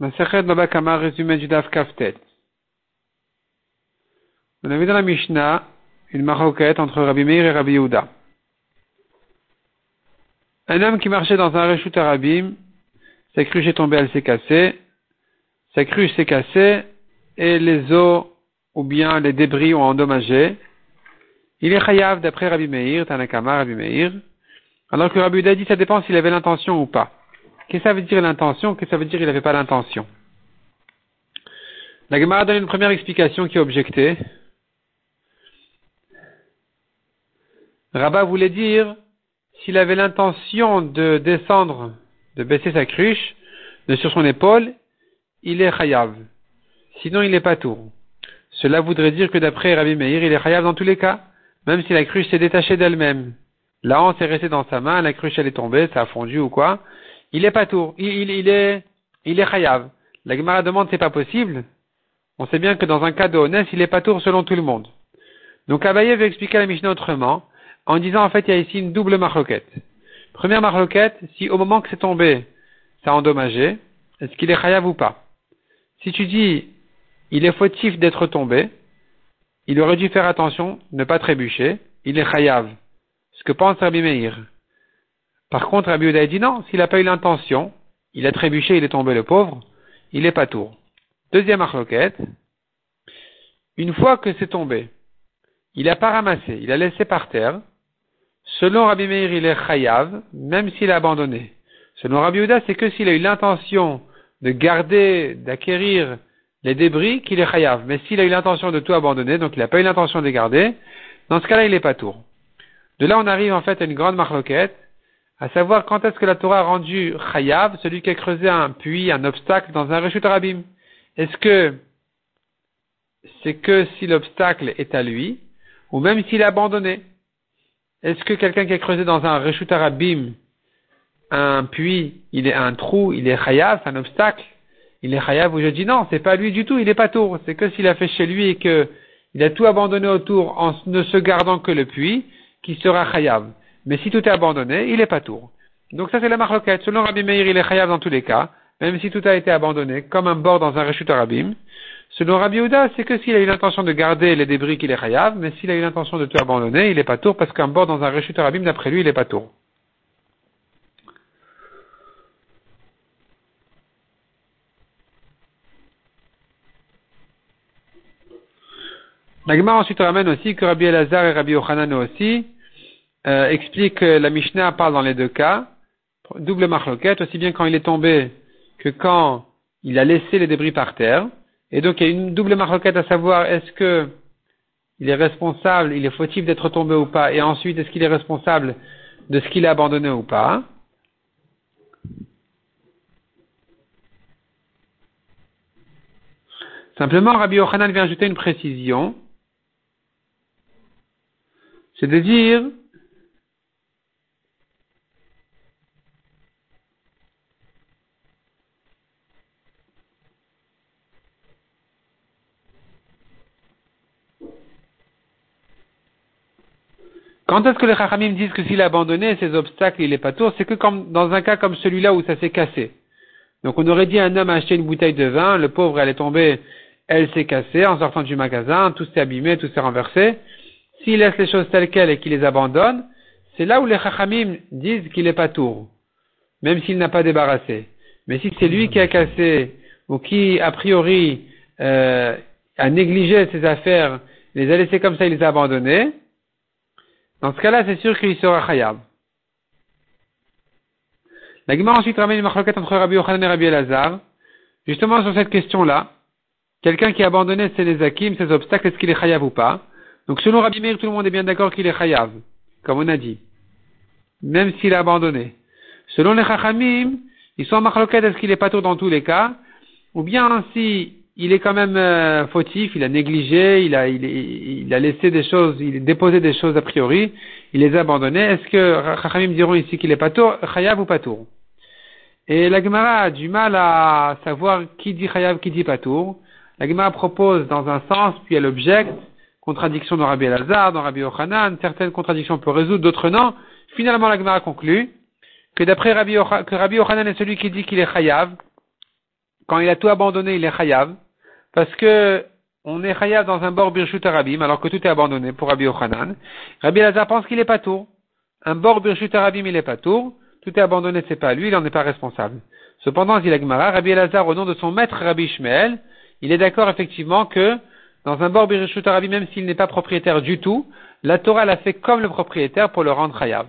Masechet Baba Kama, dans la Mishnah une maroquette entre Rabbi Meir et Rabbi Yehuda. Un homme qui marchait dans un rechut arabim, sa cruche est tombée, elle s'est cassée, sa cruche s'est cassée et les os ou bien les débris ont endommagé. Il est chayav d'après Rabbi Meir, Tanakama, Rabbi Meir, alors que Rabbi Yehuda dit ça dépend s'il avait l'intention ou pas. Qu'est-ce que ça veut dire l'intention? Qu'est-ce que ça veut dire qu'il n'avait pas l'intention? La Gemara donne une première explication qui est objectée. Rabat voulait dire s'il avait l'intention de descendre, de baisser sa cruche de sur son épaule, il est chayav. Sinon, il n'est pas tour. Cela voudrait dire que d'après Rabbi Meir, il est chayav dans tous les cas, même si la cruche s'est détachée d'elle-même. La hanse est restée dans sa main, la cruche elle est tombée, ça a fondu ou quoi il est pas tour, il, il, est, il est chayav. La Gemara demande c'est pas possible. On sait bien que dans un cas de honnête, il est pas tour selon tout le monde. Donc Abaye veut expliquer la Mishnah autrement, en disant en fait il y a ici une double marloquette. Première marloquette, si au moment que c'est tombé, ça a endommagé, est-ce qu'il est chayav ou pas? Si tu dis il est fautif d'être tombé, il aurait dû faire attention, ne pas trébucher, il est chayav. Ce que pense Rabbi Meir. Par contre, Rabbi Yehuda dit non, s'il n'a pas eu l'intention, il a trébuché, il est tombé le pauvre, il est pas tour. Deuxième arloquette, une fois que c'est tombé, il n'a pas ramassé, il a laissé par terre, selon Rabbi Meir, il est chayav, même s'il a abandonné. Selon Rabbi Yehuda, c'est que s'il a eu l'intention de garder, d'acquérir les débris, qu'il est chayav. Mais s'il a eu l'intention de tout abandonner, donc il n'a pas eu l'intention de les garder, dans ce cas-là, il est pas tour. De là, on arrive en fait à une grande marloquette, à savoir quand est-ce que la Torah a rendu chayav, celui qui a creusé un puits, un obstacle dans un rechut arabim. Est-ce que c'est que si l'obstacle est à lui, ou même s'il est abandonné? Est-ce que quelqu'un qui a creusé dans un rechut arabim un puits, il est un trou, il est chayav, c'est un obstacle, il est chayav, ou je dis non, c'est pas lui du tout, il est pas tour. C'est que s'il a fait chez lui et que il a tout abandonné autour en ne se gardant que le puits, qui sera chayav. Mais si tout est abandonné, il est pas tour. Donc ça c'est la marloquette. Selon Rabbi Meir, il est chayav dans tous les cas, même si tout a été abandonné, comme un bord dans un rechut arabim. Selon Rabbi Yehuda, c'est que s'il a eu l'intention de garder les débris qu'il est chayav, mais s'il a eu l'intention de tout abandonner, il est pas tour parce qu'un bord dans un rechut arabim, d'après lui, il est pas tour. La Gemara ensuite ramène aussi que Rabbi Elazar et Rabbi Yochanan aussi euh, explique que la Mishnah parle dans les deux cas, double marloquette, aussi bien quand il est tombé que quand il a laissé les débris par terre. Et donc il y a une double marloquette à savoir est-ce que il est responsable, il est fautif d'être tombé ou pas, et ensuite est-ce qu'il est responsable de ce qu'il a abandonné ou pas? Simplement, Rabbi Yochanan vient ajouter une précision. C'est de dire Quand est-ce que les Chachamim disent que s'il a abandonné ces obstacles, il est pas tour? C'est que comme, dans un cas comme celui-là où ça s'est cassé. Donc on aurait dit un homme a acheté une bouteille de vin, le pauvre elle est tombée, elle s'est cassée en sortant du magasin, tout s'est abîmé, tout s'est renversé. S'il laisse les choses telles quelles et qu'il les abandonne, c'est là où les Chachamim disent qu'il est pas tour, même s'il n'a pas débarrassé. Mais si c'est lui qui a cassé ou qui a priori euh, a négligé ses affaires, les a laissées comme ça, il les a abandonnées, dans ce cas-là, c'est sûr qu'il sera khayab. La Gemara ensuite ramène une marloquette entre Rabbi Yochanan et Rabbi Elazar, justement sur cette question-là. Quelqu'un qui a abandonné ses nezakim, ses obstacles, est-ce qu'il est chayav ou pas? Donc selon Rabbi Meir, tout le monde est bien d'accord qu'il est chayav, comme on a dit. Même s'il a abandonné. Selon les chachamim, ils sont en est-ce qu'il est pas tout dans tous les cas? Ou bien si il est quand même euh, fautif, il a négligé, il a, il, a laissé des choses, il a déposé des choses a priori, il les a abandonnées. Est-ce que Chachamim diront ici qu'il est chayav ou patour Et la Gemara a du mal à savoir qui dit chayav, qui dit patour. La Gemara propose dans un sens, puis elle objecte, contradiction dans Rabbi Elazar, dans Rabbi Yochanan, certaines contradictions peut résoudre, d'autres non. Finalement, la Gemara conclut que d'après Rabbi, que Rabbi Yochanan est celui qui dit qu'il est chayav, quand il a tout abandonné, il est chayav, parce que on est chayav dans un bord birchut arabim, alors que tout est abandonné pour Rabbi Yochanan. Rabbi Lazar pense qu'il est pas tour. Un bord birchut arabim, il est pas tour. Tout est abandonné, c'est pas lui, il n'en est pas responsable. Cependant, dit Gemara, Rabbi Lazar, au nom de son maître Rabbi Ishmael, il est d'accord effectivement que dans un bord birchut arabim, même s'il n'est pas propriétaire du tout, la Torah l'a fait comme le propriétaire pour le rendre chayav.